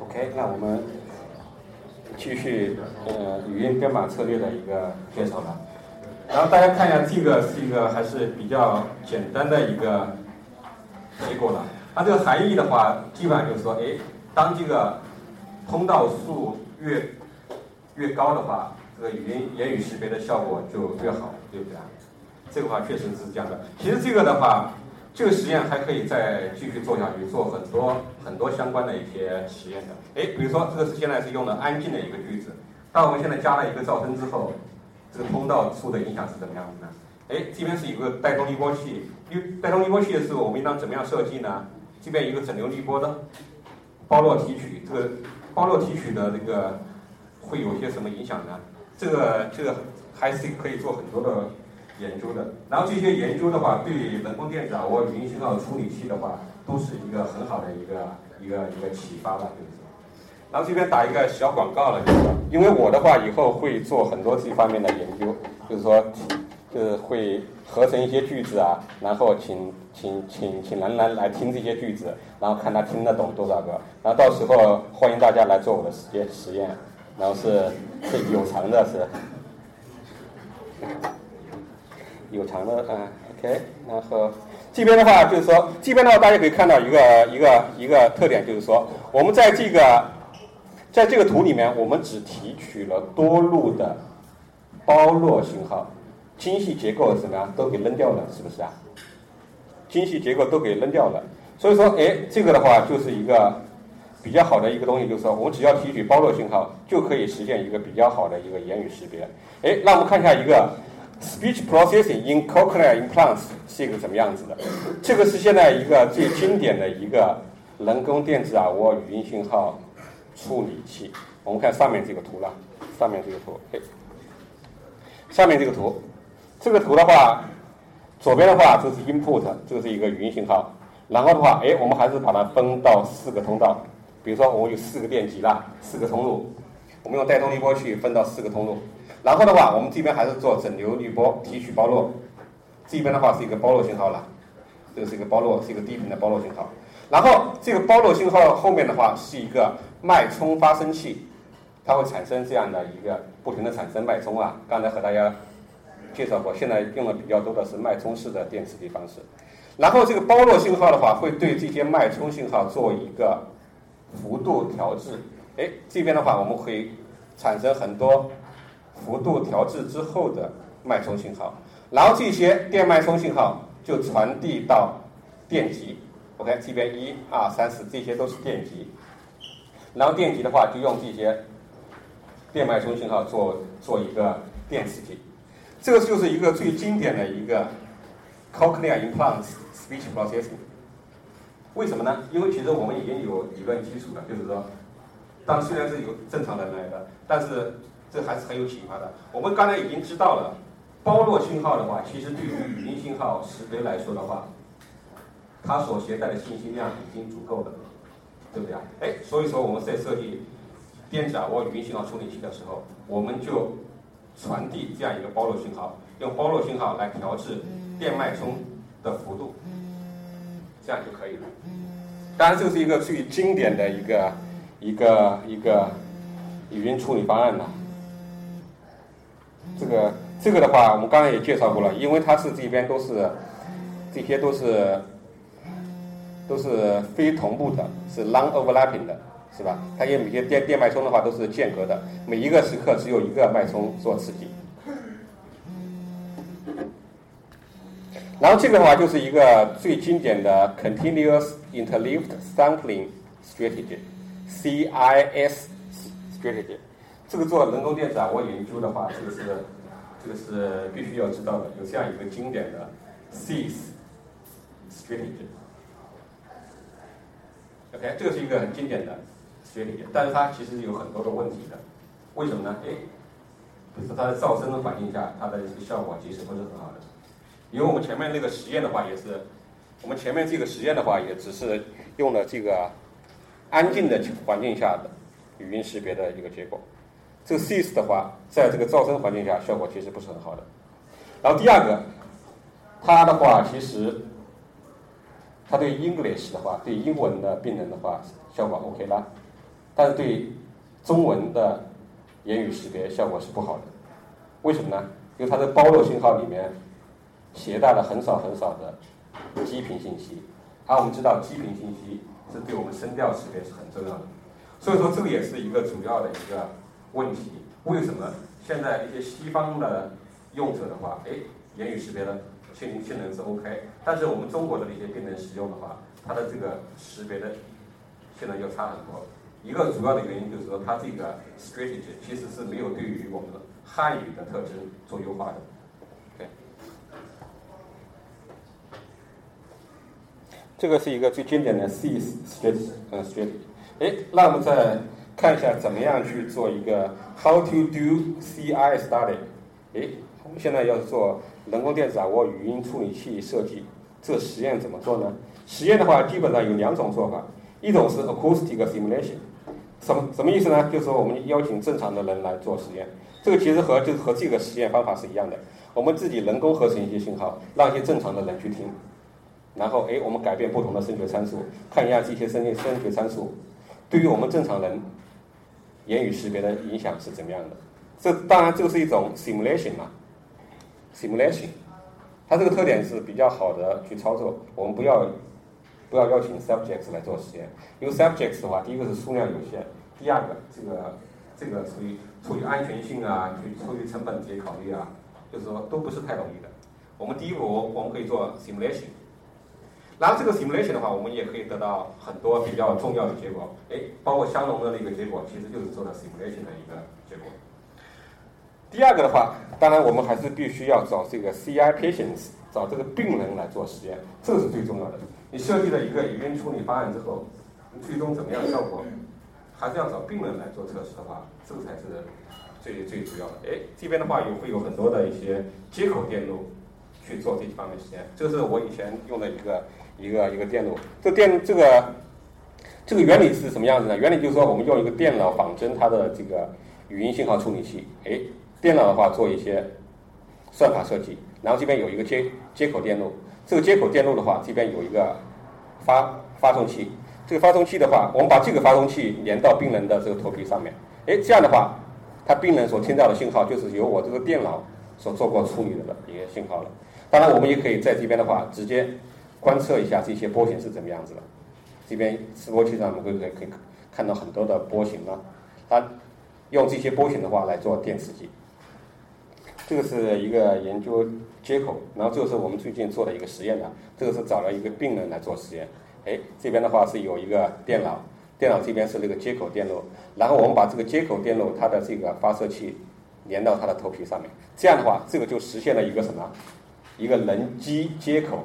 OK，那我们继续呃语音编码策略的一个介绍了。然后大家看一下，这个是一个还是比较简单的一个结果了。它这个含义的话，基本上就是说，哎，当这个通道数越越高的话，这个语音言语识别的效果就越好，对不对啊？这个话确实是这样的。其实这个的话。这个实验还可以再继续做下去，做很多很多相关的一些实验的。哎，比如说这个是现在是用的安静的一个句子，当我们现在加了一个噪声之后，这个通道处的影响是怎么样子呢？哎，这边是有个带动滤波器，因为带动滤波器的时候，我们应当怎么样设计呢？这边一个整流滤波的，包络提取，这个包络提取的这个会有些什么影响呢？这个这个还是可以做很多的。研究的，然后这些研究的话，对人工电子啊，或语音信号处理器的话，都是一个很好的一个一个一个启发吧，就是说。然后这边打一个小广告了，就是，因为我的话以后会做很多这方面的研究，就是说，就是会合成一些句子啊，然后请请请请兰兰来听这些句子，然后看他听得懂多少个，然后到时候欢迎大家来做我的实验实验，然后是是有偿的，是。有偿的啊，OK，然后这边的话就是说，这边的话大家可以看到一个一个一个特点，就是说，我们在这个在这个图里面，我们只提取了多路的包络信号，精细结构怎么样都给扔掉了，是不是啊？精细结构都给扔掉了，所以说，哎，这个的话就是一个比较好的一个东西，就是说，我们只要提取包络信号，就可以实现一个比较好的一个言语识别。哎，那我们看一下一个。Speech processing in cochlear implants 是一个什么样子的？这个是现在一个最经典的一个人工电子耳蜗语音信号处理器。我们看上面这个图了，上面这个图，哎，上面这个图，这个图的话，左边的话这是 input，这个是一个语音信号。然后的话，哎，我们还是把它分到四个通道，比如说我们有四个电极啦，四个通路，我们用带动滤波去分到四个通路。然后的话，我们这边还是做整流滤波提取包络，这边的话是一个包络信号了，这个是一个包络，是一个低频的包络信号。然后这个包络信号后面的话是一个脉冲发生器，它会产生这样的一个不停的产生脉冲啊。刚才和大家介绍过，现在用的比较多的是脉冲式的电磁力方式。然后这个包络信号的话，会对这些脉冲信号做一个幅度调制。哎，这边的话我们可以产生很多。幅度调制之后的脉冲信号，然后这些电脉冲信号就传递到电极。OK，这边一二三四这些都是电极，然后电极的话就用这些电脉冲信号做做一个电磁体。这个就是一个最经典的一个 cochlear implant speech process。为什么呢？因为其实我们已经有理论基础了，就是说，当虽然是有正常人来的，但是。这还是很有启发的。我们刚才已经知道了，包络信号的话，其实对于语音信号识别来说的话，它所携带的信息量已经足够了，对不对啊？哎，所以说我们在设计电子耳蜗语音信号处理器的时候，我们就传递这样一个包络信号，用包络信号来调制电脉冲的幅度，这样就可以了。当然，这是一个最经典的一个一个一个语音处理方案了。这个这个的话，我们刚才也介绍过了，因为它是这边都是，这些都是都是非同步的，是 non-overlapping 的，是吧？它因为每些电电脉冲的话都是间隔的，每一个时刻只有一个脉冲做刺激。然后这个的话就是一个最经典的 continuous interleaved sampling strategy，CIS strategy。这个做人工电子啊，我研究的话，这个是这个是必须要知道的，有这样一个经典的 CIS strategy。OK，这个是一个很经典的 strategy，但是它其实有很多的问题的。为什么呢？哎，比如说它在噪声的环境下，它的这个效果其实不是很好的。因为我们前面那个实验的话，也是我们前面这个实验的话，也只是用了这个安静的环境下的语音识别的一个结果。这个 CIS 的话，在这个噪声环境下，效果其实不是很好的。然后第二个，它的话其实，它对 English 的话，对英文的病人的话，效果 OK 啦。但是对中文的言语识别效果是不好的。为什么呢？因为它的包络信号里面携带了很少很少的基频信息，而我们知道基频信息是对我们声调识别是很重要的。所以说，这个也是一个主要的一个问题。为什么现在一些西方的用者的话，哎，言语识别的性性能是 OK，但是我们中国的那些病人使用的话，它的这个识别的性能就差很多。一个主要的原因就是说，它这个 strategy 其实是没有对于我们的汉语的特征做优化的。对，这个是一个最经典的 C strategy，嗯，strategy。哎，那我们再看一下怎么样去做一个 How to do CI study。哎，我们现在要做人工电子掌握语音处理器设计，这实验怎么做呢？实验的话，基本上有两种做法，一种是 acoustic simulation，什么什么意思呢？就是说我们邀请正常的人来做实验，这个其实和就是和这个实验方法是一样的，我们自己人工合成一些信号，让一些正常的人去听，然后哎，我们改变不同的声学参数，看一下这些声声学参数。对于我们正常人言语识别的影响是怎么样的？这当然这个是一种 simulation 嘛，simulation，它这个特点是比较好的去操作。我们不要不要邀请 subjects 来做实验，因为 subjects 的话，第一个是数量有限，第二个这个这个出于出于安全性啊，出出于成本这些考虑啊，就是说都不是太容易的。我们第一步我们可以做 simulation。然后这个 simulation 的话，我们也可以得到很多比较重要的结果。哎，包括香农的那个结果，其实就是做的 simulation 的一个结果。第二个的话，当然我们还是必须要找这个 CI patients，找这个病人来做实验，这个是最重要的。你设计了一个语音处理方案之后，最终怎么样效果，还是要找病人来做测试的话，这个才是最最主要的。哎，这边的话有会有很多的一些接口电路去做这一方面实验，这是我以前用的一个。一个一个电路，这电这个这个原理是什么样子呢？原理就是说，我们用一个电脑仿真它的这个语音信号处理器，哎，电脑的话做一些算法设计，然后这边有一个接接口电路，这个接口电路的话，这边有一个发发送器，这个发送器的话，我们把这个发送器连到病人的这个头皮上面，哎，这样的话，他病人所听到的信号就是由我这个电脑所做过处理的一些信号了。当然，我们也可以在这边的话直接。观测一下这些波形是怎么样子的。这边示波器上我们会可以可以看到很多的波形呢。它用这些波形的话来做电刺激。这个是一个研究接口，然后这个是我们最近做的一个实验的。这个是找了一个病人来做实验。哎，这边的话是有一个电脑，电脑这边是那个接口电路，然后我们把这个接口电路它的这个发射器连到它的头皮上面，这样的话，这个就实现了一个什么？一个人机接口。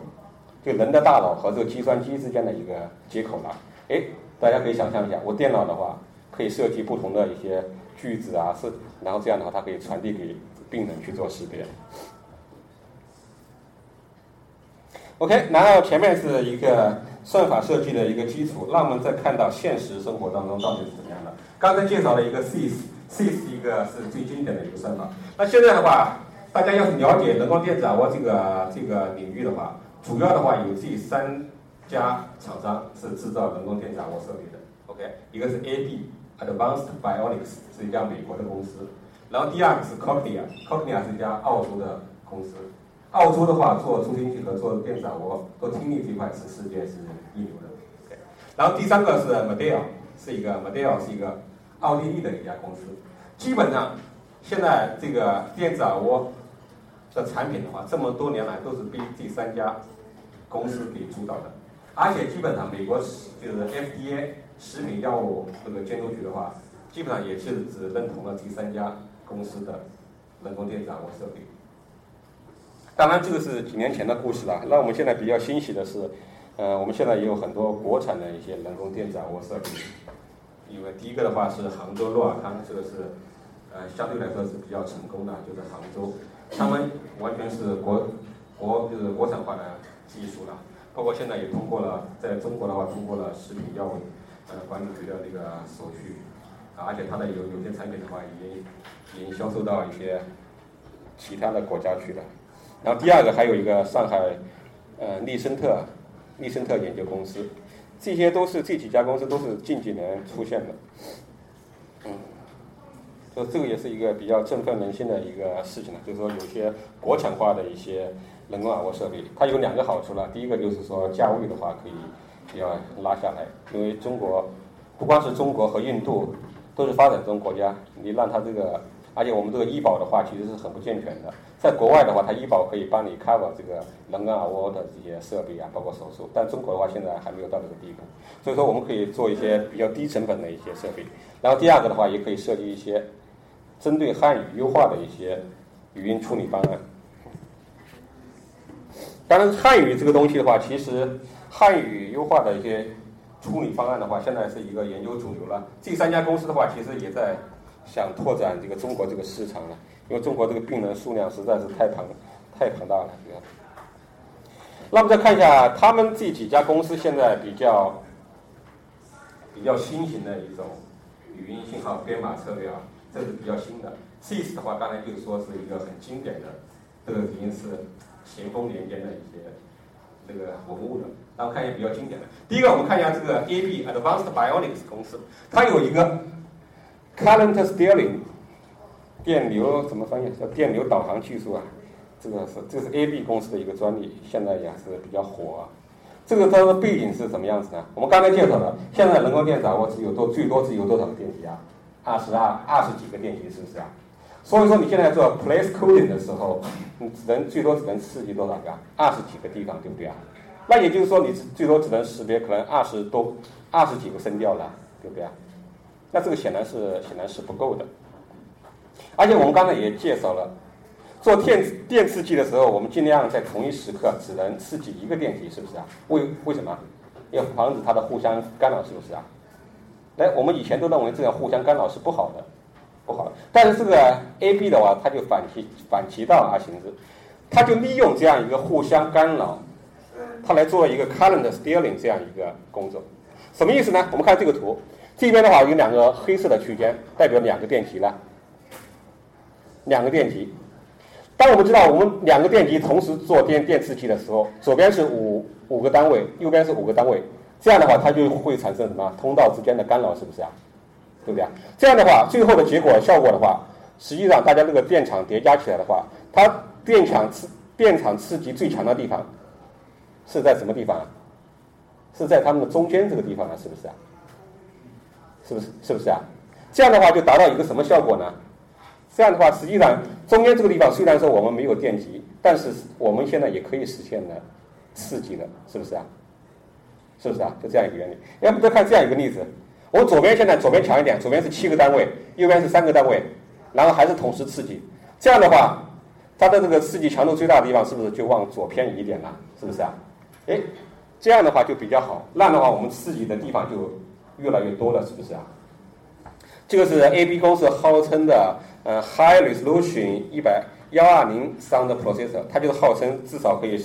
就人的大脑和这个计算机之间的一个接口了，哎，大家可以想象一下，我电脑的话可以设计不同的一些句子啊，是，然后这样的话它可以传递给病人去做识别。OK，然后前面是一个算法设计的一个基础，那我们再看到现实生活当中到底是怎么样的。刚才介绍了一个 CIS，CIS 一个是最经典的一个算法。那现在的话，大家要是了解人工电子啊，我这个这个领域的话，主要的话有这三家厂商是制造人工电子耳蜗设备的，OK，一个是 AB Advanced Bionics 是一家美国的公司，然后第二个是 Cochlear，Cochlear 是一家澳洲的公司，澳洲的话做助听器和做电子耳蜗做听力这块是世界是一流的，OK，然后第三个是 m o d e l 是一个 m o d e l 是一个奥地利的一家公司，基本上现在这个电子耳蜗的产品的话，这么多年来都是被这三家。公司给主导的，而且基本上美国就是 FDA 食品药物这个监督局的话，基本上也是只认同了第三家公司的人工电子耳蜗设备。当然，这个是几年前的故事了。那我们现在比较欣喜的是，呃，我们现在也有很多国产的一些人工电子耳蜗设备。因为第一个的话是杭州诺尔康，这个是呃相对来说是比较成功的，就是杭州，他们完全是国国就是国产化的。技术了，包括现在也通过了，在中国的话通过了食品药物呃管理局的那个手续，而且它的有有些产品的话已经已经销售到一些其他的国家去了。然后第二个还有一个上海呃利森特利森特研究公司，这些都是这几家公司都是近几年出现的。嗯，就这个也是一个比较振奋人心的一个事情了，就是说有些国产化的一些人工耳蜗设备，它有两个好处了。第一个就是说价位的话可以要拉下来，因为中国不光是中国和印度都是发展中国家，你让它这个。而且我们这个医保的话，其实是很不健全的。在国外的话，它医保可以帮你 cover 这个人工耳蜗的这些设备啊，包括手术。但中国的话，现在还没有到这个地步。所以说，我们可以做一些比较低成本的一些设备。然后第二个的话，也可以设计一些针对汉语优化的一些语音处理方案。当然，汉语这个东西的话，其实汉语优化的一些处理方案的话，现在是一个研究主流了。这三家公司的话，其实也在。想拓展这个中国这个市场了，因为中国这个病人数量实在是太庞太庞大了。那么再看一下他们这几家公司现在比较比较新型的一种语音信号编码策略啊，这是比较新的。CIS 的话，刚才就是说是一个很经典的，这个已经是 咸丰年间的一些这个文物的。然后看一下比较经典的，第一个我们看一下这个 AB Advanced Bionics 公司，它有一个。Current steering，电流怎么翻译？叫电流导航技术啊，这个是这是 AB 公司的一个专利，现在也是比较火。啊。这个它的背景是什么样子呢？我们刚才介绍的，现在人工电掌握只有多最多只有多少个电极啊？二十二二十几个电极，是不是啊？所以说你现在做 place coding 的时候，你只能最多只能刺激多少个？二十几个地方，对不对啊？那也就是说你最多只能识别可能二十多二十几个声调了，对不对啊？那这个显然是显然是不够的，而且我们刚才也介绍了，做电电刺激的时候，我们尽量在同一时刻只能刺激一个电极，是不是啊？为为什么？要防止它的互相干扰，是不是啊？来，我们以前都认为这样互相干扰是不好的，不好。但是这个 A B 的话，它就反其反其道而行之，它就利用这样一个互相干扰，它来做一个 current steering 这样一个工作。什么意思呢？我们看这个图。这边的话有两个黑色的区间，代表两个电极了。两个电极，当我们知道我们两个电极同时做电电刺激的时候，左边是五五个单位，右边是五个单位，这样的话它就会产生什么通道之间的干扰，是不是啊？对不对啊？这样的话，最后的结果效果的话，实际上大家这个电场叠加起来的话，它电场刺电场刺激最强的地方是在什么地方啊？是在它们的中间这个地方啊，是不是啊？是不是是不是啊？这样的话就达到一个什么效果呢？这样的话，实际上中间这个地方虽然说我们没有电极，但是我们现在也可以实现的刺激的，是不是啊？是不是啊？就这样一个原理。要不再看这样一个例子，我左边现在左边强一点，左边是七个单位，右边是三个单位，然后还是同时刺激。这样的话，它的这个刺激强度最大的地方是不是就往左偏移一点了？是不是啊？哎，这样的话就比较好。那样的话，我们刺激的地方就。越来越多了，是不是啊？这个是 A B 公司号称的呃 High Resolution 一百幺二零 Sound Processor，它就是号称至少可以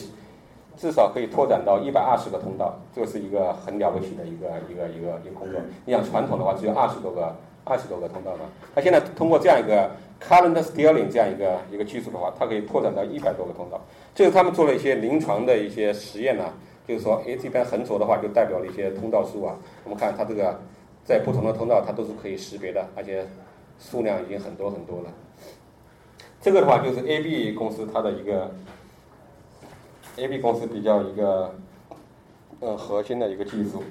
至少可以拓展到一百二十个通道，这是一个很了不起的一个一个一个一个工作。你想传统的话只有二十多个二十多个通道嘛，它现在通过这样一个 Current Steering 这样一个一个技术的话，它可以拓展到一百多个通道。这是他们做了一些临床的一些实验呢。就是说，哎，这边横轴的话就代表了一些通道数啊。我们看它这个，在不同的通道它都是可以识别的，而且数量已经很多很多了。这个的话就是 A B 公司它的一个 A B 公司比较一个呃核心的一个技术。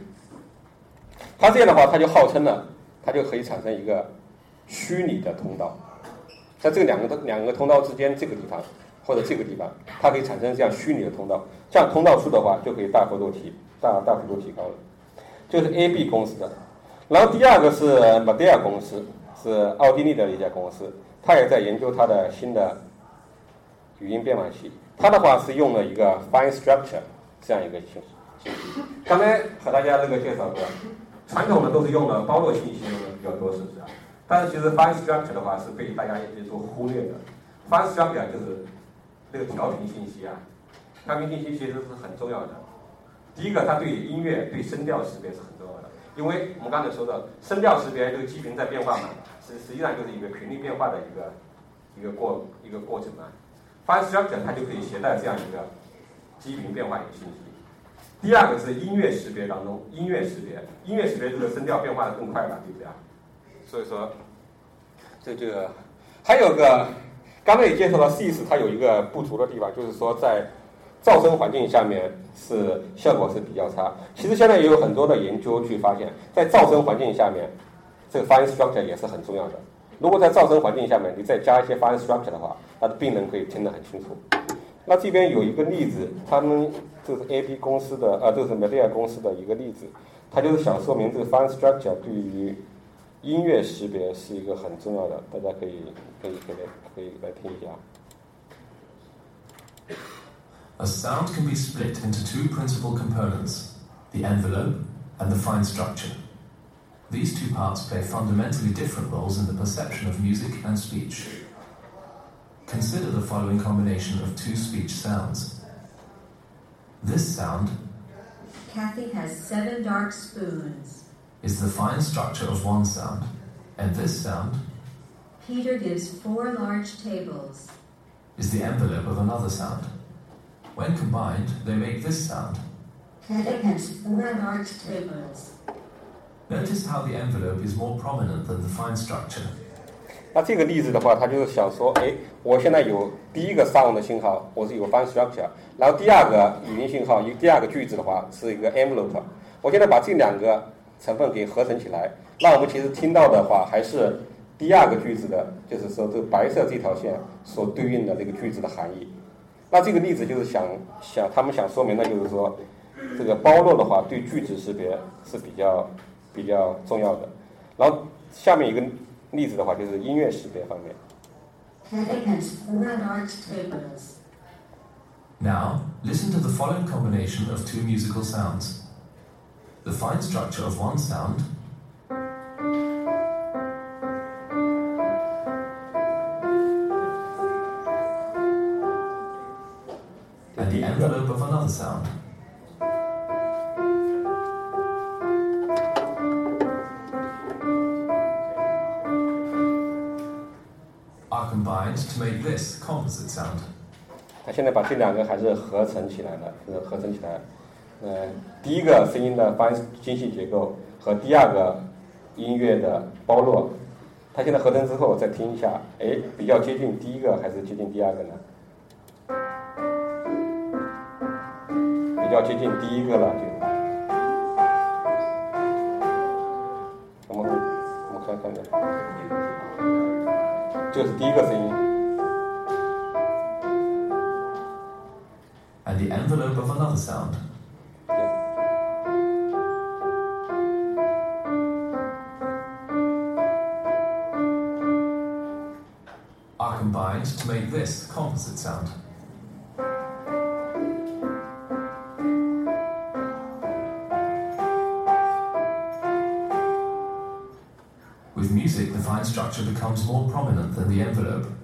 它这样的话，它就号称呢，它就可以产生一个虚拟的通道，在这两个两个通道之间这个地方。或者这个地方，它可以产生这样虚拟的通道，这样通道数的话就可以大幅度提大大幅度提高了。就是 A B 公司的，然后第二个是 m o d e l 公司，是奥地利的一家公司，它也在研究它的新的语音编码器。它的话是用了一个 Fine Structure 这样一个信信息。刚才和大家这个介绍过，传统的都是用了包络信息用的比较多，是不是啊？但是其实 Fine Structure 的话是被大家也所忽略的。Fine Structure 就是那个调频信息啊，调频信息其实是很重要的。第一个，它对音乐、对声调识别是很重要的，因为我们刚才说的声调识别，这个基频在变化嘛，实实际上就是一个频率变化的一个一个过一个过程嘛。发音 structure 它就可以携带这样一个基频变化一个信息。第二个是音乐识别当中，音乐识别，音乐识别这个声调变化的更快了，对不对啊？所以说，这这个还有个，刚才也介绍了 C 四，它有一个不足的地方，就是说在噪声环境下面是效果是比较差。其实现在也有很多的研究去发现，在噪声环境下面，这个 fine structure 也是很重要的。如果在噪声环境下面，你再加一些 fine structure 的话，那病人可以听得很清楚。那这边有一个例子，他们这是 A P 公司的，呃，这是 Media 公司的一个例子，他就是想说明这个 fine structure 对于音乐识别是一个很重要的，大家可以可以可以可以来听一下。 A sound can be split into two principal components the envelope and the fine structure. These two parts play fundamentally different roles in the perception of music and speech. Consider the following combination of two speech sounds. This sound Kathy has seven dark spoons. is the fine structure of one sound, and this sound Peter gives four large tables. is the envelope of another sound. When combined, they make this sound. Kathy has four large tables. Notice how the envelope is more prominent than the fine structure. 那这个例子的话，他就是想说，哎，我现在有第一个 sound 的信号，我是有 fine structure，然后第二个语音信号，一第二个句子的话是一个 envelope，我现在把这两个成分给合成起来，那我们其实听到的话还是第二个句子的，就是说这个白色这条线所对应的这个句子的含义。那这个例子就是想想他们想说明的就是说，这个包络的话对句子识别是比较比较重要的。然后下面一个例子的话就是音乐识别方面。 Kathy has four large tables. Now, listen to the following combination of two musical sounds. The fine structure of one sound 他现在把这两个还是合成起来了，就是合成起来。呃，第一个声音的发音精细结构和第二个音乐的包络，他现在合成之后再听一下，哎，比较接近第一个还是接近第二个呢？比较接近第一个了，就。我们我们看看看，这是第一个声音。Another sound. Are combined to make this composite sound. With music, the fine structure becomes more prominent than the envelope.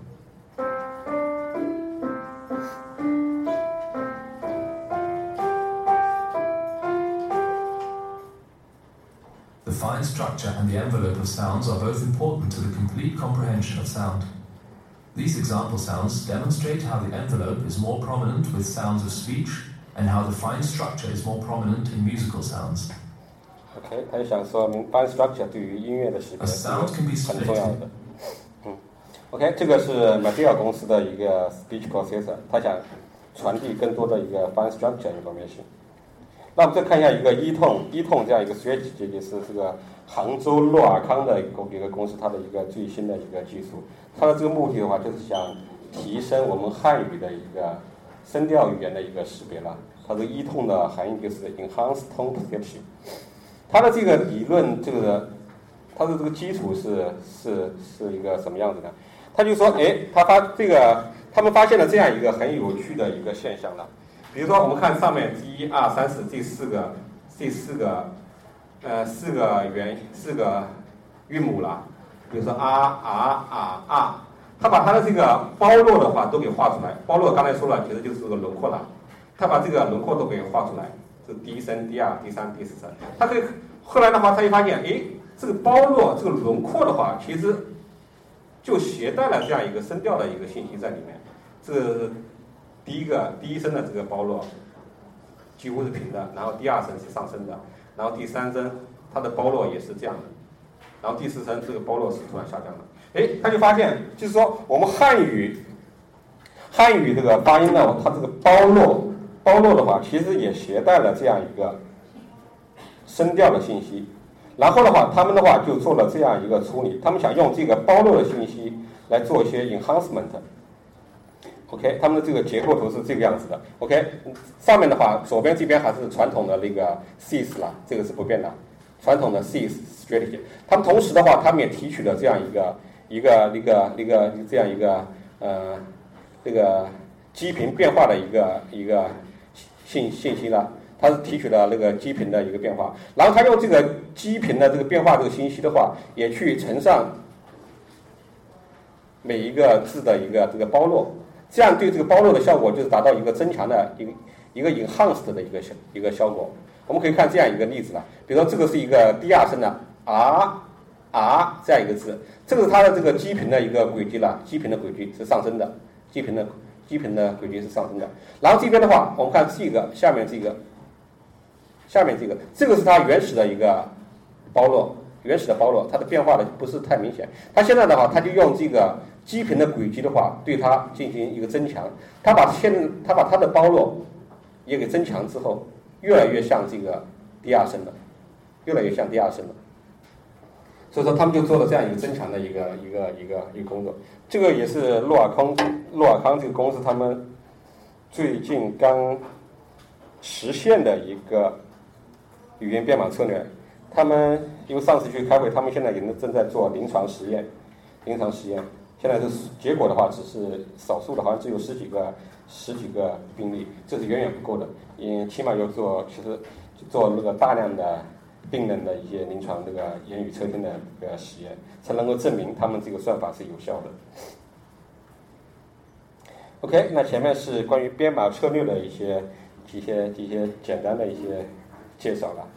structure and the envelope of sounds are both important to the complete comprehension of sound. These example sounds demonstrate how the envelope is more prominent with sounds of speech and how the fine structure is more prominent in musical sounds. OK，他就想说明 fine structure 对于音乐的识别 A 是 sound can be 很重要 split. 的。嗯，OK，这个是 Mateo 公司的一个 speech processor，他想传递更多的一个 fine structure information。那我们再看一下一个一痛一痛这样一个 switch，这个是这个 杭州诺尔康的一个一个公司，它的一个最新的一个技术。它的这个目的的话，就是想提升我们汉语的一个声调语言的一个识别了。它的一通的含义就是 enhanced tone perception。它的这个理论，这个它的这个基础是是是一个什么样子的？他就说，哎，他发这个，他们发现了这样一个很有趣的一个现象了。比如说，我们看上面一二三四这四个这四个呃四个元四个韵母了，比如说啊啊啊啊，他把它的这个包络的话都给画出来。包络刚才说了，其实就是这个轮廓了，他把这个轮廓都给画出来。这第一声、第二、第三、第四声，他可以后来的话，他就发现，哎，这个包络、这个轮廓的话，其实就携带了这样一个声调的一个信息在里面。这个第一个第一声的这个包络几乎是平的，然后第二声是上升的，然后第三声它的包络也是这样的。然后第四层这个包络是突然下降的。哎，他就发现，就是说我们汉语汉语这个发音呢，它这个包络包络的话，其实也携带了这样一个声调的信息。然后的话，他们的话就做了这样一个处理，他们想用这个包络的信息来做一些 enhancement。OK，他们的这个结构图是这个样子的。OK，上面的话，左边这边还是传统的那个 SIS 啦，这个是不变的，传统的 SIS strategy。他们同时的话，他们也提取了这样一个一个一个一个这样一个呃这个基频变化的一个一个信信息了，它是提取了那个基频的一个变化，然后他用这个基频的这个变化这个信息的话，也去乘上每一个字的一个这个包络。这样对这个包络的效果就是达到一个增强的一个一个 enhanced 的一个效一个效果。我们可以看这样一个例子了，比如说这个是一个第二声的啊啊这样一个字，这个是它的这个基频的一个轨迹了，基频的轨迹是上升的，基频的基频的轨迹是上升的。然后这边的话，我们看这个下面这个下面这个，这个是它原始的一个包络，原始的包络，它的变化的不是太明显。它现在的话，它就用这个。基频的轨迹的话，对它进行一个增强，它把现它把它的包络也给增强之后，越来越像这个第二声了，越来越像第二声了。所以说，他们就做了这样一个增强的一个一个一个一个工作。这个也是洛尔康洛尔康这个公司他们最近刚实现的一个语言编码策略。他们因为上次去开会，他们现在也正在做临床实验，临床实验。现在是结果的话，只是少数的，好像只有十几个、十几个病例，这是远远不够的。嗯，起码要做，其实做那个大量的病人的一些临床这个言语测听的这个实验，才能够证明他们这个算法是有效的。OK，那前面是关于编码策略的一些、一些、一些简单的一些介绍了。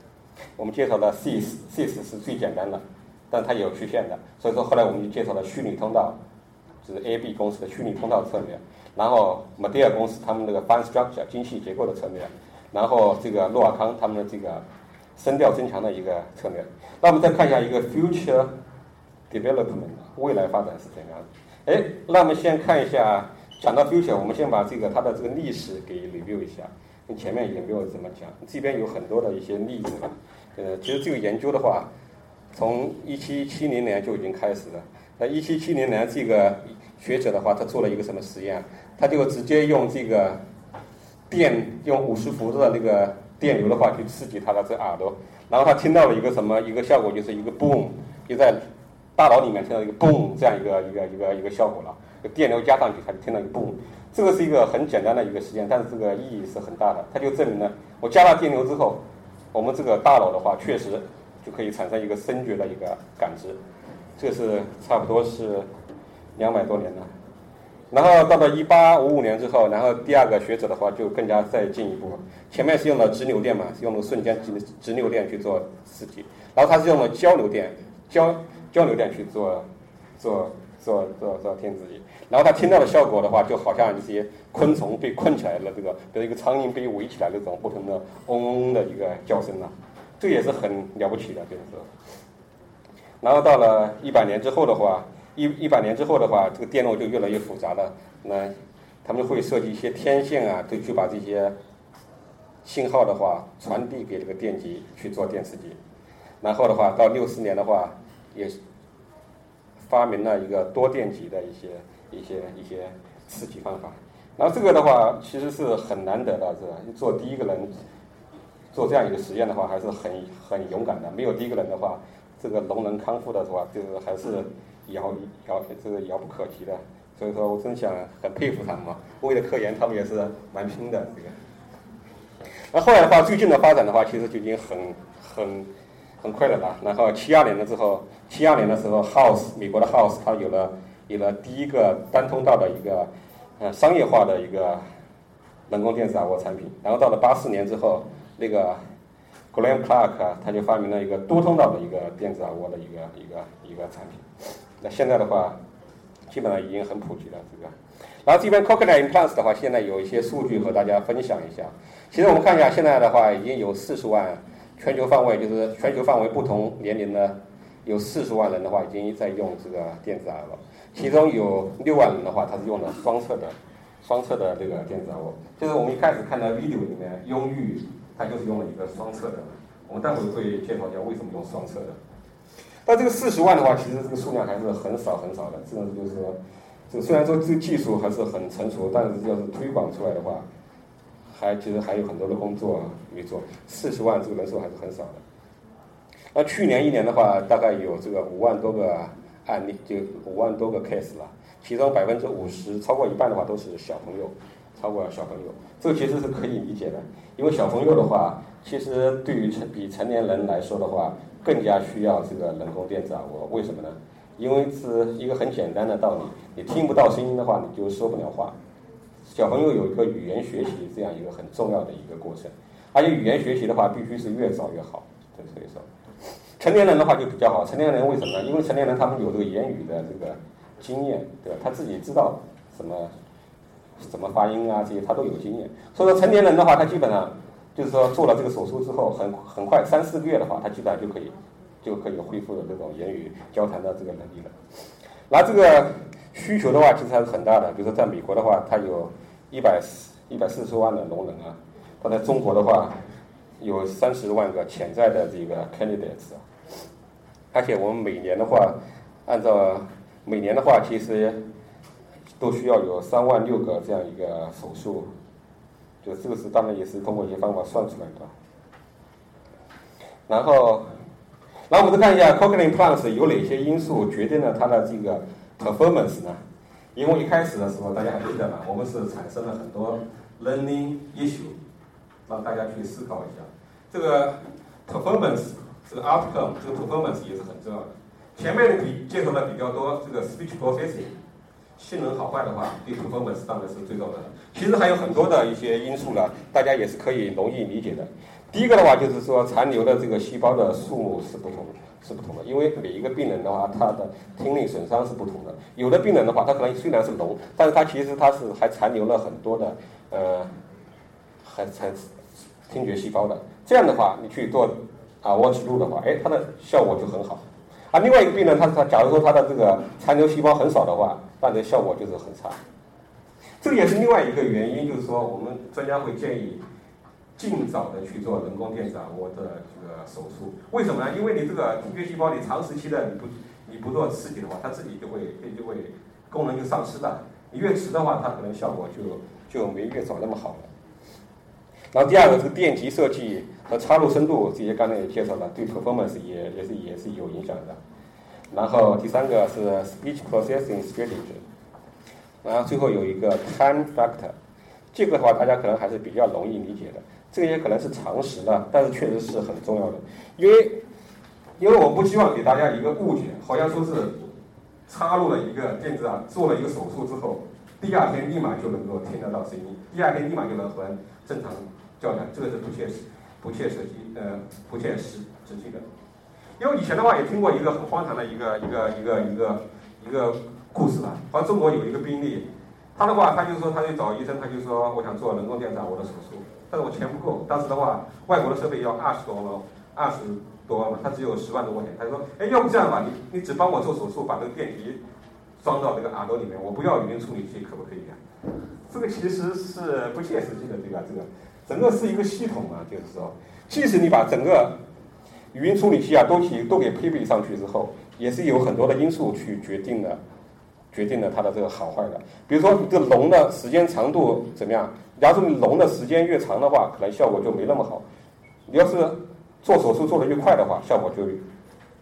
我们介绍的 SIS，SIS 是最简单的，但它也有缺陷的，所以说后来我们就介绍了虚拟通道。是 A B 公司的虚拟通道策略，然后 m a d e a 公司他们那个 fine structure 精细结构的策略，然后这个洛尔康他们的这个声调增强的一个策略。那我们再看一下一个 future development 未来发展是怎样的？哎，那我们先看一下，讲到 future，我们先把这个它的这个历史给 review 一下，你前面也没有怎么讲，这边有很多的一些例子。呃，其实这个研究的话，从一七七零年就已经开始了。那一七七零年这个学者的话，他做了一个什么实验？他就直接用这个电，用五十伏的那个电流的话去刺激他的这耳朵，然后他听到了一个什么一个效果，就是一个 boom，就在大脑里面听到一个 boom 这样一个一个一个一个效果了。电流加上去，他就听到一个 boom。这个是一个很简单的一个实验，但是这个意义是很大的。他就证明了，我加了电流之后，我们这个大脑的话，确实就可以产生一个声觉的一个感知。这是差不多是两百多年了，然后到了一八五五年之后，然后第二个学者的话就更加再进一步，前面是用了直流电嘛，用了瞬间直直流电去做刺激，然后他是用了交流电交交流电去做做做做做听刺激，然后他听到的效果的话，就好像一些昆虫被困起来了，这个比如一个苍蝇被围起来那种不同的嗡嗡的一个叫声啊，这也是很了不起的，就是说。然后到了一百年之后的话，一一百年之后的话，这个电路就越来越复杂了。那他们会设计一些天线啊，就去把这些信号的话传递给这个电极去做电刺激。然后的话，到六四年的话，也发明了一个多电极的一些一些一些刺激方法。然后这个的话，其实是很难得的，是吧？做第一个人做这样一个实验的话，还是很很勇敢的。没有第一个人的话。这个聋人康复的是吧？就是还是遥遥这个遥不可及的，所以说我真想很佩服他们嘛。为了科研，他们也是蛮拼的这个。那后来的话，最近的发展的话，其实就已经很很很快了啦。然后七二年的时候，七二年的时候，House 美国的 House 它有了有了第一个单通道的一个呃商业化的一个人工电子耳蜗产品。然后到了八四年之后，那个。Glenn Clark 他就发明了一个多通道的一个电子耳蜗的一个一个一个产品。那现在的话，基本上已经很普及了这个。然后这边 Cochlear Implants 的话，现在有一些数据和大家分享一下。其实我们看一下，现在的话已经有四十万全球范围，就是全球范围不同年龄的有四十万人的话已经在用这个电子耳了，其中有六万人的话，他是用的双侧的双侧的这个电子耳蜗。就是我们一开始看到 video 里面，用于它就是用了一个双侧的。我们待会会介绍一下为什么用双侧的。但这个四十万的话，其实这个数量还是很少很少的。这种就是说，就虽然说这个技术还是很成熟，但是要是推广出来的话，还其实还有很多的工作没做。四十万这个人数还是很少的。那去年一年的话，大概有这个五万多个案例，就五万多个 case 了。其中百分之五十，超过一半的话都是小朋友，超过了小朋友。这个其实是可以理解的，因为小朋友的话，其实对于成比成年人来说的话。更加需要这个人工电子耳蜗，为什么呢？因为是一个很简单的道理，你听不到声音的话，你就说不了话。小朋友有一个语言学习这样一个很重要的一个过程，而且语言学习的话，必须是越早越好。对所以说，成年人的话就比较好。成年人为什么呢？因为成年人他们有这个言语的这个经验，对吧？他自己知道什么怎么发音啊，这些他都有经验。所以说，成年人的话，他基本上。就是说做了这个手术之后，很很快三四个月的话，他基本上就可以就可以恢复了这种言语交谈的这个能力了。那这个需求的话，其实还是很大的。比如说在美国的话，它有一百四一百四十万的聋人啊；它在中国的话，有三十万个潜在的这个 candidates 啊。而且我们每年的话，按照每年的话，其实都需要有三万六个这样一个手术。就这个是当然也是通过一些方法算出来的。然后，然后我们再看一下 Cochrane Plus 有哪些因素决定了它的这个 performance 呢？因为一开始的时候大家还记得吗？我们是产生了很多 learning issue，让大家去思考一下。这个 performance 这个 outcome 这个 performance 也是很重要的。前面的比介绍的比较多，这个 speech processing。性能好坏的话，对骨缝吻合当然是最重要的。其实还有很多的一些因素呢，大家也是可以容易理解的。第一个的话，就是说残留的这个细胞的数目是不同，是不同的。因为每一个病人的话，他的听力损伤是不同的。有的病人的话，他可能虽然是聋，但是他其实他是还残留了很多的呃，还残听觉细胞的。这样的话，你去做啊卧齿录的话，哎，它的效果就很好。啊，另外一个病人，他他假如说他的这个残留细胞很少的话，那这效果就是很差。这也是另外一个原因，就是说我们专家会建议尽早的去做人工电子耳蜗的这个手术。为什么呢？因为你这个听觉细胞你长时期的你不你不做刺激的话，它自己就会就会功能就丧失了。你越迟的话，它可能效果就就没越早那么好了。然后第二个是电极设计和插入深度，这些刚才也介绍了，对 performance 也也是也是有影响的。然后第三个是 speech processing strategy，然后最后有一个 time factor，这个的话大家可能还是比较容易理解的，这个也可能是常识的，但是确实是很重要的，因为因为我不希望给大家一个误解，好像说是插入了一个电子啊，做了一个手术之后，第二天立马就能够听得到声音，第二天立马就能和正常交谈，这个是不切实、不切实际、呃不切实实际的。因为以前的话也听过一个很荒唐的一个一个一个一个一个故事吧，好像中国有一个病例，他的话他就说他去找医生，他就说我想做人工电子耳蜗的手术，但是我钱不够，当时的话外国的设备要二十多万，二十多万嘛，他只有十万多块钱，他说，哎，要不这样吧，你你只帮我做手术，把这个电极装到这个耳朵里面，我不要语音处理器，可不可以啊？这个其实是不切实际的，对吧？这个整个是一个系统嘛，就是说，即使你把整个语音处理器啊，都提都给配备上去之后，也是有很多的因素去决定的，决定了它的这个好坏的。比如说，你这聋的时间长度怎么样？假如说你聋的时间越长的话，可能效果就没那么好。你要是做手术做的越快的话，效果就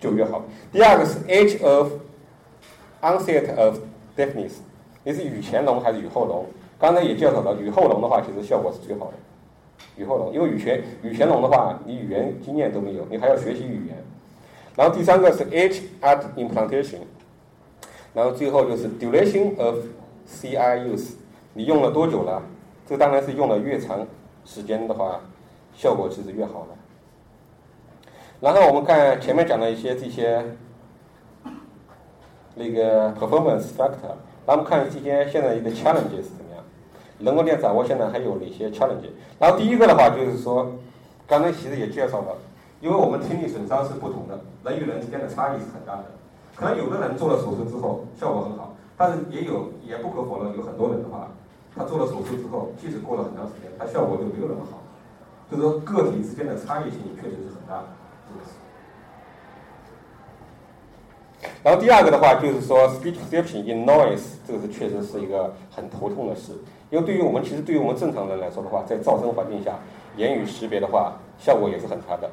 就越好。第二个是 age of onset of deafness，你是雨前聋还是雨后聋？刚才也介绍了，雨后聋的话，其实效果是最好的。语后龙，因为语前语前龙的话，你语言经验都没有，你还要学习语言。然后第三个是 age at implantation，然后最后就是 duration of CI use，你用了多久了？这当然是用了越长时间的话，效果其实越好了。然后我们看前面讲的一些这些那个 performance factor，然后我们看这些现在一个 challenges。人工电子耳蜗现在还有哪些 challenge？然后第一个的话就是说，刚才其实也介绍了，因为我们听力损伤是不同的，人与人之间的差异是很大的。可能有的人做了手术之后效果很好，但是也有也不可否认，有很多人的话，他做了手术之后，即使过了很长时间，他效果就没有那么好。就是说个体之间的差异性确实是很大的。这个是。然后第二个的话就是说，speech perception in noise，这个是确实是一个很头痛的事，因为对于我们其实对于我们正常人来说的话，在噪声环境下，言语识别的话效果也是很差的，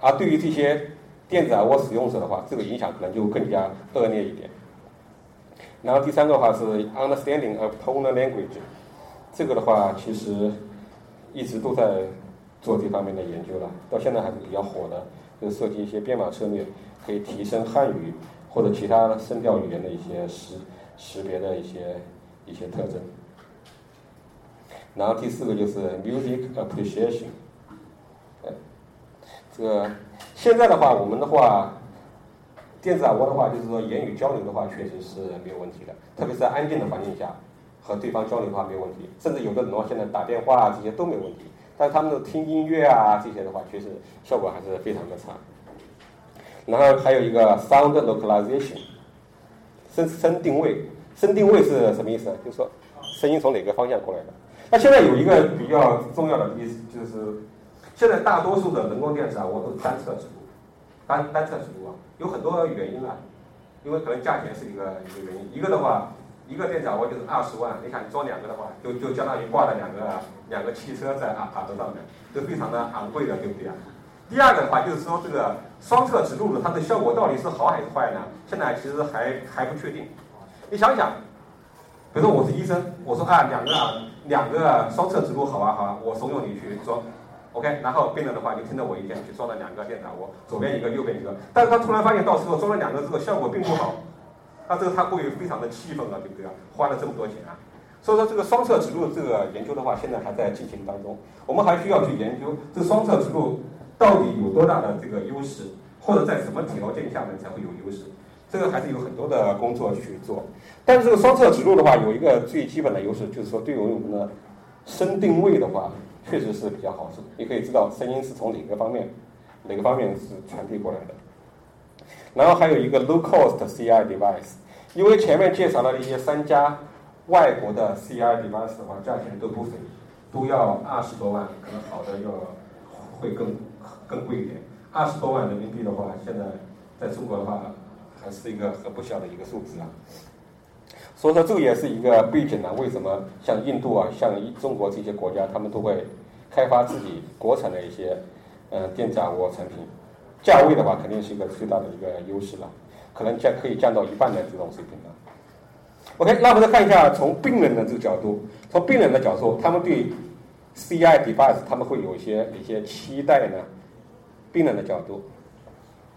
而对于这些电子耳蜗使用者的话，这个影响可能就更加恶劣一点。然后第三个的话是 understanding of tonal language，这个的话其实一直都在做这方面的研究了，到现在还是比较火的，就设计一些编码策略，可以提升汉语或者其他声调语言的一些识识别的一些一些特征。然后第四个就是 music appreciation，呃，这个现在的话，我们的话，电子耳蜗的话，就是说言语交流的话，确实是没有问题的，特别是在安静的环境下和对方交流的话没有问题，甚至有的人的话现在打电话啊这些都没问题，但是他们的听音乐啊这些的话，确实效果还是非常的差。然后还有一个 sound localization，声声定位，声定位是什么意思？就是说声音从哪个方向过来的？那现在有一个比较重要的意思，就是现在大多数的人工电子耳蜗都是单侧植入，单单侧植入啊，有很多原因啊，因为可能价钱是一个一个原因。一个的话，一个电子耳蜗就是二十万，你看装两个的话，就就相当于挂了两个两个汽车在耳耳朵上面，都非常的昂贵的，对不对啊？第二个的话就是说，这个双侧植入的它的效果到底是好还是坏呢？现在其实还还不确定。你想想，比如说我是医生，我说啊两个啊。两个双侧植入好啊好啊，我怂恿你去装，OK，然后病人的话就听着我意见去装了两个电脑，我，左边一个右边一个，但是他突然发现到时候装了两个之后效果并不好，那这个他会非常的气愤啊，对不对啊？花了这么多钱啊，所以说这个双侧植入这个研究的话，现在还在进行当中，我们还需要去研究这双侧植入到底有多大的这个优势，或者在什么条件下面才会有优势。这个还是有很多的工作去做，但是这个双侧植入的话，有一个最基本的优势，就是说对于我们的声定位的话，确实是比较好使。你可以知道声音是从哪个方面、哪个方面是传递过来的。然后还有一个 low cost CI device，因为前面介绍了一些三家外国的 CI device 的话，价钱都不菲，都要二十多万，可能好的要会更更贵一点。二十多万人民币的话，现在在中国的话。是一个很不小的一个数字啊，所以说这也是一个背景呢。为什么像印度啊、像中国这些国家，他们都会开发自己国产的一些呃电子耳蜗产品？价位的话，肯定是一个最大的一个优势了，可能降可以降到一半的这种水平了。OK，那我们再看一下从病人的这个角度，从病人的角度，他们对 CI device 他们会有一些一些期待呢？病人的角度。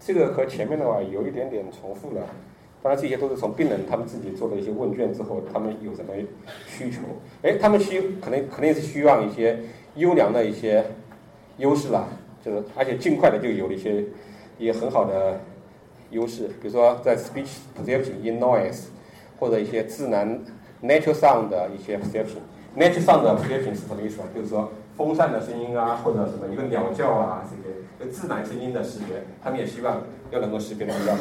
这个和前面的话有一点点重复了，当然这些都是从病人他们自己做的一些问卷之后，他们有什么需求？哎，他们需可能肯定是希望一些优良的一些优势啦，就是而且尽快的就有了一些也很好的优势，比如说在 speech perception in noise 或者一些自然 natural sound 的一些 perception，natural sound 的 perception 是什么意思啊？就是说风扇的声音啊，或者什么一个鸟叫啊这些。自然声音的识别，他们也希望要能够识别的比较好。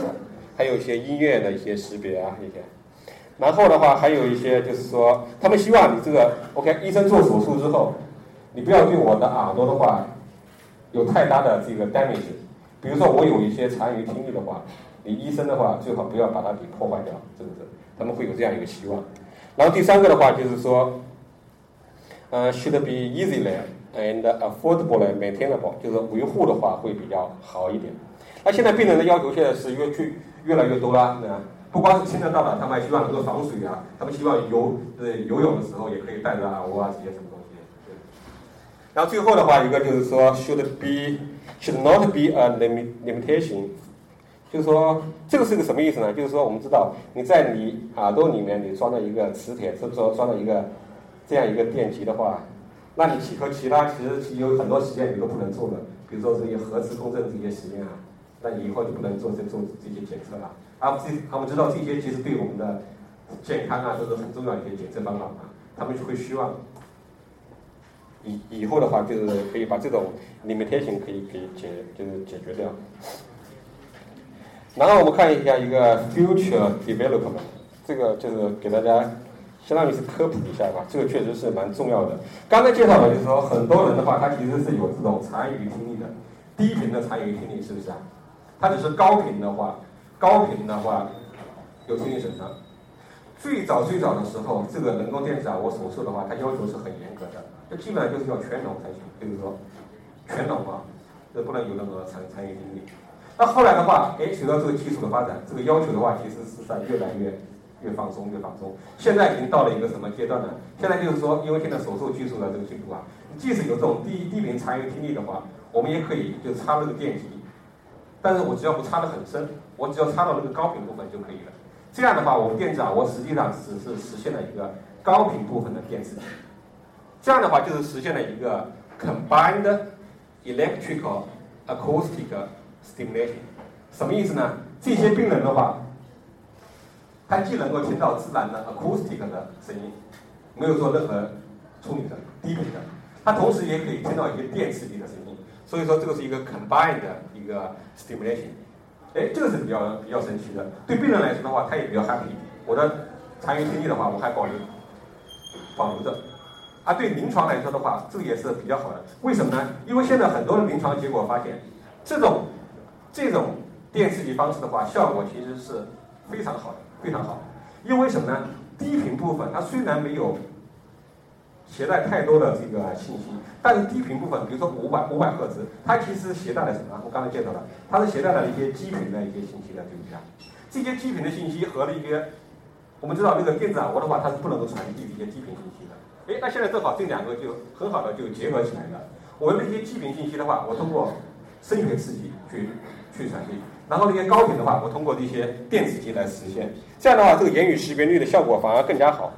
还有一些音乐的一些识别啊，一些。然后的话，还有一些就是说，他们希望你这个 OK，医生做手术之后，你不要对我的耳朵的话有太大的这个 damage。比如说我有一些残余听力的话，你医生的话最好不要把它给破坏掉，是不是？他们会有这样一个希望。然后第三个的话就是说，呃，should be easily。and affordable maintainable，就是维护的话会比较好一点。那现在病人的要求现在是越去越来越多了，对吧？不光是听得到的，他们还希望能够防水啊，他们希望游呃游泳的时候也可以带着耳蜗啊这些什么东西。对。然后最后的话一个就是说，should be should not be a limit limitation，就是说这个是个什么意思呢？就是说我们知道你在你耳朵里面你装了一个磁铁，是说装了一个这样一个电极的话。那你其和其他其实有很多实验你都不能做的，比如说这些核磁共振这些实验啊，那你以后就不能做这做这些检测了。啊，这他们知道这些其实对我们的健康啊都是很重要一些检测方法嘛，他们就会希望以以后的话就是可以把这种 limitation 可以给解就是解决掉。然后我们看一下一个 future development，这个就是给大家相当于是科普一下吧，这个确实是蛮重要的。刚才介绍了，就是说很多人的话，他其实是有这种残余听力的，低频的残余听力是不是啊？他只是高频的话，高频的话有听力损伤。最早最早的时候，这个人工电子耳蜗手术的话，它要求是很严格的，那基本上就是要全聋才行，就是说全聋啊，这不能有任何残残余听力。那后来的话，哎，随着这个技术的发展，这个要求的话，其实是在越来越越放松，越放松。现在已经到了一个什么阶段呢？现在就是说，因为现在手术技术的这个进步啊，即使有这种低低频残余听力的话，我们也可以就插这个电极，但是我只要不插得很深，我只要插到那个高频部分就可以了。这样的话，我们电子耳蜗实际上只是实现了一个高频部分的电刺激。这样的话，就是实现了一个 combined electrical acoustic stimulation。什么意思呢？这些病人的话，他既能够听到自然的 acoustic 的声音，没有做任何处理的低频的，他同时也可以听到一些电刺激的声音。所以说，这个是一个 combined 的一个 stimulation。哎，这个是比较比较神奇的。对病人来说的话，他也比较 happy。我的残余听力的话，我还保留保留着。啊，对临床来说的话，这个也是比较好的。为什么呢？因为现在很多的临床结果发现，这种这种电刺激方式的话，效果其实是非常好的，非常好。因为什么呢？低频部分它虽然没有携带太多的这个信息，但是低频部分，比如说五百五百赫兹，它其实携带了什么？我刚才介绍了，它是携带了一些基频的一些信息的，对不对啊？这些基频的信息和那些我们知道那个电子耳蜗的话，它是不能够传递这些基频信息的。哎，那现在正好这两个就很好的就结合起来了。我那些基频信息的话，我通过声学刺激去去传递，然后那些高频的话，我通过这些电子机来实现。这样的话，这个言语识别率的效果反而更加好。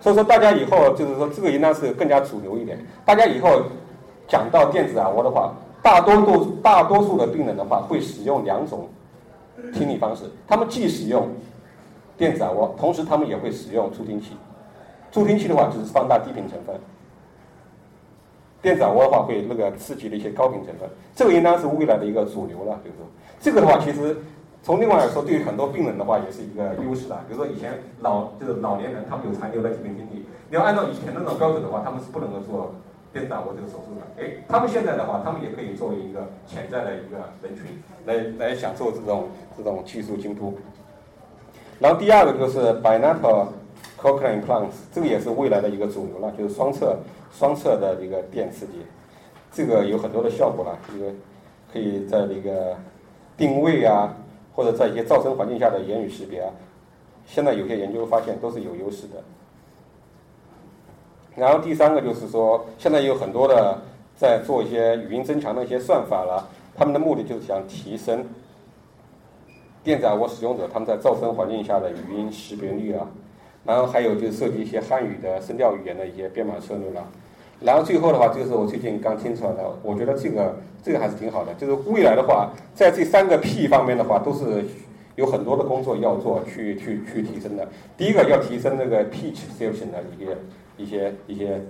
所以说，大家以后就是说，这个应当是更加主流一点。大家以后讲到电子耳蜗的话，大多数大多数的病人的话会使用两种听力方式，他们既使用电子耳蜗，同时他们也会使用助听器。助听器的话，就是放大低频成分；电子耳蜗的话，会那个刺激的一些高频成分。这个应当是未来的一个主流了，就是说，这个的话，其实从另外来说，对于很多病人的话，也是一个优势的。比如说以前老就是老年人，他们有残留的低频听力，你要按照以前那种标准的话，他们是不能够做电子耳蜗这个手术的。哎，他们现在的话，他们也可以作为一个潜在的一个人群，来来享受这种这种技术进步。然后第二个就是 bilateral cochlear implants，这个也是未来的一个主流了，就是双侧双侧的一个电刺激，这个有很多的效果了，这个可以在那个定位啊，或者在一些噪声环境下的言语识别啊，现在有些研究发现都是有优势的。然后第三个就是说，现在有很多的在做一些语音增强的一些算法了，他们的目的就是想提升电子耳蜗使用者他们在噪声环境下的语音识别率啊。然后还有就是涉及一些汉语的声调语言的一些编码策略了。然后最后的话，就是我最近刚听出来的，我觉得这个这个还是挺好的。就是未来的。话，在这三个 P 方面的。话，都是有很多的。工作要做，去去去提升的。第一个要提升那个 pitch selection 的。一些一些一些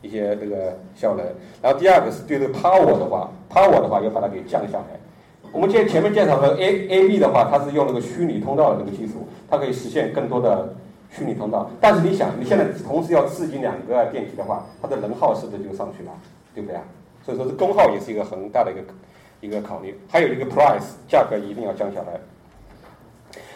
一些这个效能。然后第二个是对这个 power 的。话，power 的。话要把它给降下来。我们前前面介绍的。A A B 的。话，它是用那个虚拟通道的。那个技术，它可以实现更多的。虚拟通道。但是你想，你现在同时要刺激两个电梯的话，它的能耗是不是就上去了？对不对啊？所以说，是功耗也是一个很大的一个一个考虑。还有一个 price 价格一定要降下来。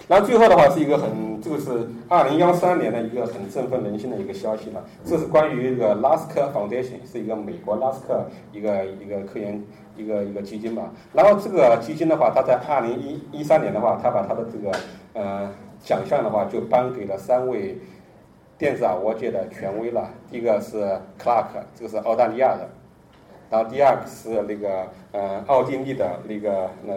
然后最后的话是一个很，这个是二零幺三年的一个很振奋人心的一个消息了。这是关于这个 Lask Foundation，是一个美国拉斯克一个一个科研一个一个基金吧。然后这个基金的话，它在二零一一三年的话，它把它的这个呃奖项的话，就颁给了三位电子耳蜗界的权威了。第一个是 Clark，这个是澳大利亚的。然后第二个是那个呃奥地利的那个那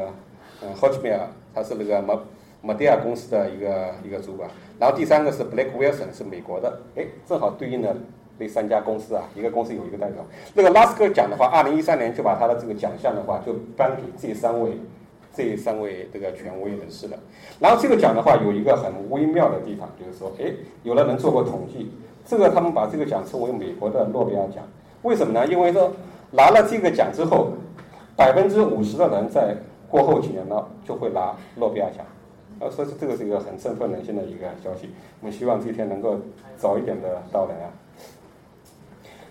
呃 h o t c h m e r 他是那个毛。马蒂亚公司的一个一个主管，然后第三个是 Blake Wilson，是美国的，哎，正好对应的那三家公司啊，一个公司有一个代表。那个拉斯克奖的话，二零一三年就把他的这个奖项的话，就颁给这三位这三位这个权威人士了。然后这个奖的话，有一个很微妙的地方，就是说，哎，有的人做过统计，这个他们把这个奖称为美国的诺贝尔奖。为什么呢？因为说拿了这个奖之后，百分之五十的人在过后几年呢就会拿诺贝尔奖，啊，所以这个是一个很振奋人心的一个消息。我们希望这一天能够早一点的到来啊。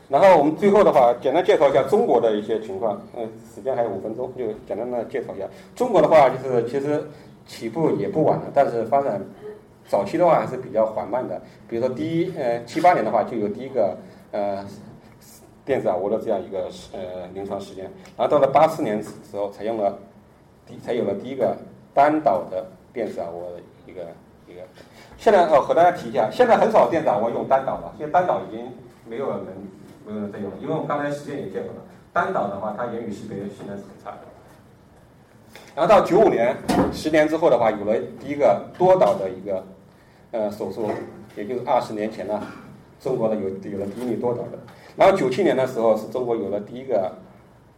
然后我们最后的话，简单介绍一下中国的一些情况。嗯，时间还有五分钟，就简单的介绍一下中国的话，就是其实起步也不晚了，但是发展早期的话还是比较缓慢的。比如说第一呃七八年的话，就有第一个呃电子耳蜗的这样一个呃临床实验，然后到了八四年时候采用了第才有了第一个单导的电子耳蜗的一个一个。现在哦和大家提一下，现在很少电子耳蜗用单导了，现在单导已经没有人。没有人在用，因为我们刚才实验也见过了，单导的话，它言语识别性能是很差的。然后到九五年，十年之后的话，有了第一个多导的一个呃手术，也就是二十年前呢，中国呢有有了第一例多导的。然后九七年的时候，是中国有了第一个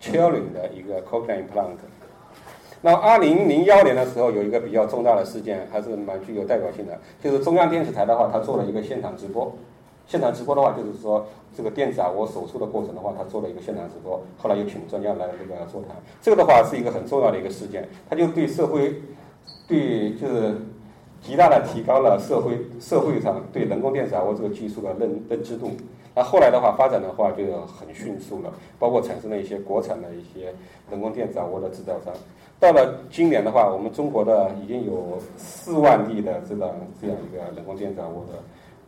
Chilling 的一个 cochlear implant。那二零零幺年的时候，有一个比较重大的事件，还是蛮具有代表性的，就是中央电视台的话，它做了一个现场直播。现场直播的话，就是说这个电子耳蜗手术的过程的话，他做了一个现场直播，后来又请专家来这个座谈。这个的话是一个很重要的一个事件，它就对社会，对就是极大的提高了社会社会上对人工电子耳蜗这个技术的认认知度。那后来的话发展的话就很迅速了，包括产生了一些国产的一些人工电子耳蜗的制造商。到了今年的话，我们中国的已经有四万例的这个这样一个人工电子耳蜗的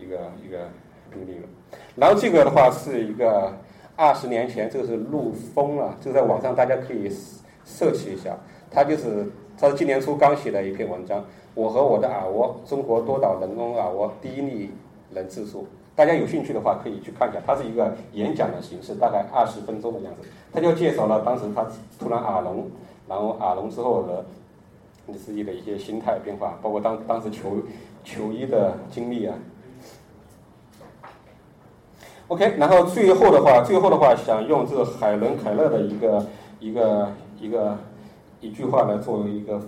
一个一个。病例了，然后这个的话是一个二十年前，这个是陆丰啊，这个在网上大家可以摄取一下。他就是他是今年初刚写的一篇文章，《我和我的耳蜗：中国多导人工耳蜗第一例人自述》。大家有兴趣的话可以去看一下，它是一个演讲的形式，大概二十分钟的样子。他就介绍了当时他突然耳聋，然后耳聋之后的你自己的一些心态变化，包括当当时求求医的经历啊。OK，然后最后的话，最后的话想用这个海伦凯勒的一个一个一个一句话来作为一个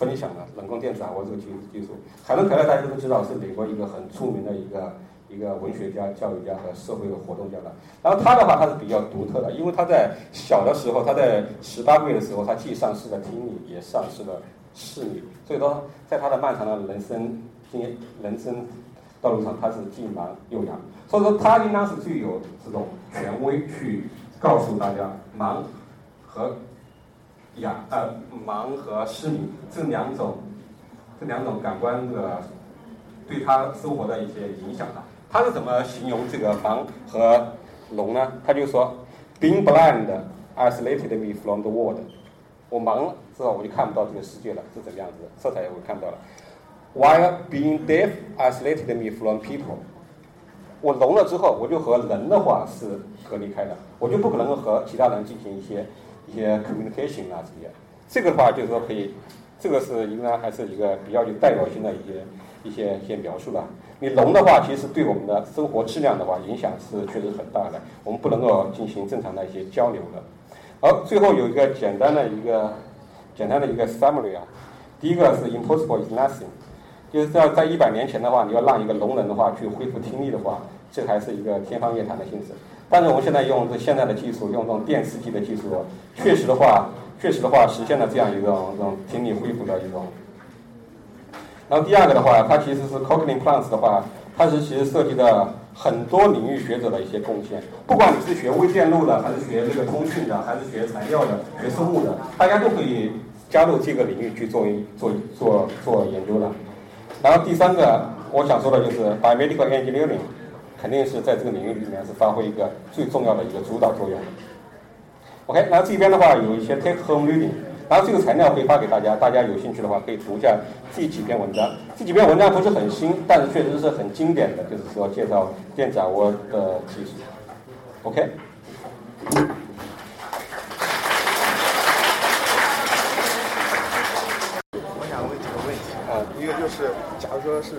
分享的人工电子耳蜗这个技技术。海伦凯勒大家都知道是美国一个很出名的一个一个文学家、教育家和社会活动家的。然后他的话他是比较独特的，因为他在小的时候，他在十八个月的时候，他既丧失了听力，也丧失了视力。所以说，在他的漫长的人生经人生。道路上他是既盲又哑，所以说他应当是具有这种权威去告诉大家盲和哑呃盲和失明这两种这两种感官的对他生活的一些影响的。他是怎么形容这个盲和聋呢？他就说，Being blind isolated me from the world。我盲了之后我就看不到这个世界了，是怎么样子的？色彩也会看到了。While being deaf isolated me from people，我聋了之后，我就和人的话是隔离开的，我就不可能和其他人进行一些一些 communication 啊这些。这个的话就是说可以，这个是应该还是一个比较有代表性的一些一些一些描述吧。你聋的话，其实对我们的生活质量的话影响是确实很大的，我们不能够进行正常的一些交流的。好，最后有一个简单的一个简单的一个 summary 啊，第一个是 impossible is nothing。就是要在一百年前的话，你要让一个聋人的话去恢复听力的话，这还是一个天方夜谭的性质。但是我们现在用这现在的技术，用这种电视机的技术，确实的话，确实的话实现了这样一种这种听力恢复的一种。然后第二个的话，它其实是 cochlea plants 的话，它是其实涉及的很多领域学者的一些贡献。不管你是学微电路的，还是学这个通讯的，还是学材料的，学生物的，大家都可以加入这个领域去做一做做做研究的。然后第三个我想说的就是，biomedical engineering 肯定是在这个领域里面是发挥一个最重要的一个主导作用。OK，然后这边的话有一些 take home reading，然后这个材料可以发给大家，大家有兴趣的话可以读一下这几篇文章。这几篇文章不是很新，但是确实是很经典的，就是说介绍电子耳蜗的技术。OK。是，假如说是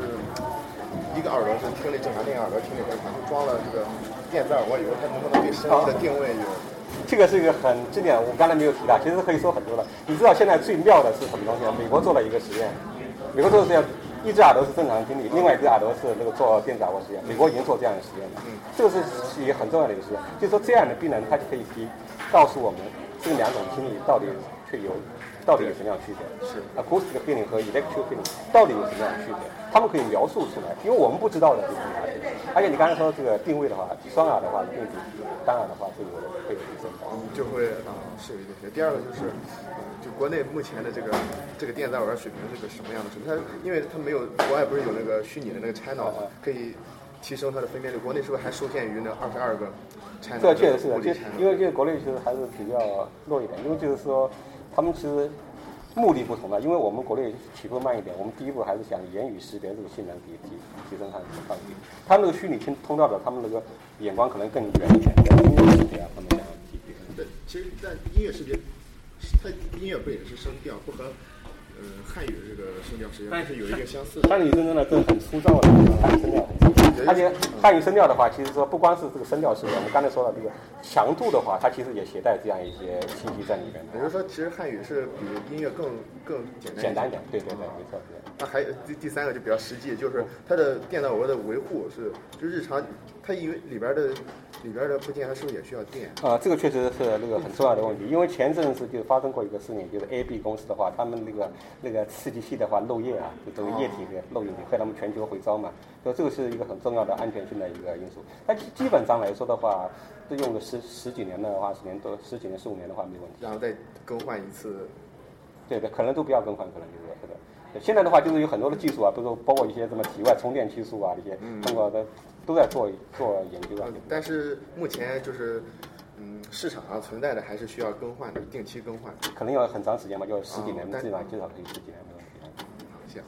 一个耳朵是听力正常，另一个耳朵听力正常，就装了这个电子耳蜗以后，它能不能对声音的定位有？这个是一个很这点，我刚才没有提到，其实可以说很多了。你知道现在最妙的是什么东西吗？美国做了一个实验，美国做的实验，一只耳朵是正常听力，另外一只耳朵是那个做电子耳蜗实验。美国已经做这样的实验了，这个是一个很重要的一个实验。就是说这样的病人，他就可以提告诉我们这两种听力到底却有到底有什么样的区别？是 acoustic feeling 和 electric feeling 到底有什么样的区别？他们可以描述出来，因为我们不知道的就是哪些。而且你刚才说这个定位的话，双耳的话一定比单耳的话会有会有提升。嗯，就会啊是有一定学。第二个就是，呃就国内目前的这个这个电子耳蜗水平是个什么样的水平？它因为它没有国外不是有那个虚拟的那个 channel 可以提升它的分辨率，国内是不是还受限于那二十二个 channel？这确实是的，因为这个国内其实还是比较弱一点，因为就是说他们其实目的不同的，因为我们国内起步慢一点，我们第一步还是想言语识别这个性能提提提升它的上去。他那个虚拟听通道的，他们那个眼光可能更远一点，在音乐识别啊方面想要提提升。对，其实但音乐识别，它音乐不也是声调，不和呃汉语这个声调实际上是有一个相似的。汉语真正的这很粗糙的声调，而且汉语声调的话，其实说不光是这个声调是，我们刚才说了这个强度的话，它其实也携带这样一些信息在里面的。也就是说，其实汉语是比音乐更更简单简单一点，对对对，没错。对那还有第第三个就比较实际，就是它的电脑耳蜗的维护是，就日常它因为里边的里边的部件它是不是也需要电？啊，这个确实是那个很重要的问题，因为前阵子就发生过一个事情，就是 AB 公司的话，他们那个那个刺激器的话漏液啊，就这个液体的漏进去，害他们全球回招嘛，所以这个是一个很重要的安全性的一个因素。但基基本上来说的话，都用个十十几年的话，十年多十几年十五年的话没问题。然后再更换一次。对对，可能都不要更换，可能就是这个。现在的话，就是有很多的技术啊，比如说包括一些什么体外充电技术啊，这些通过的都在做做研究啊嗯。但是目前就是，嗯，市场上存在的还是需要更换的，定期更换。可能要很长时间嘛，就十几年，基本上至少可以十几年。没问题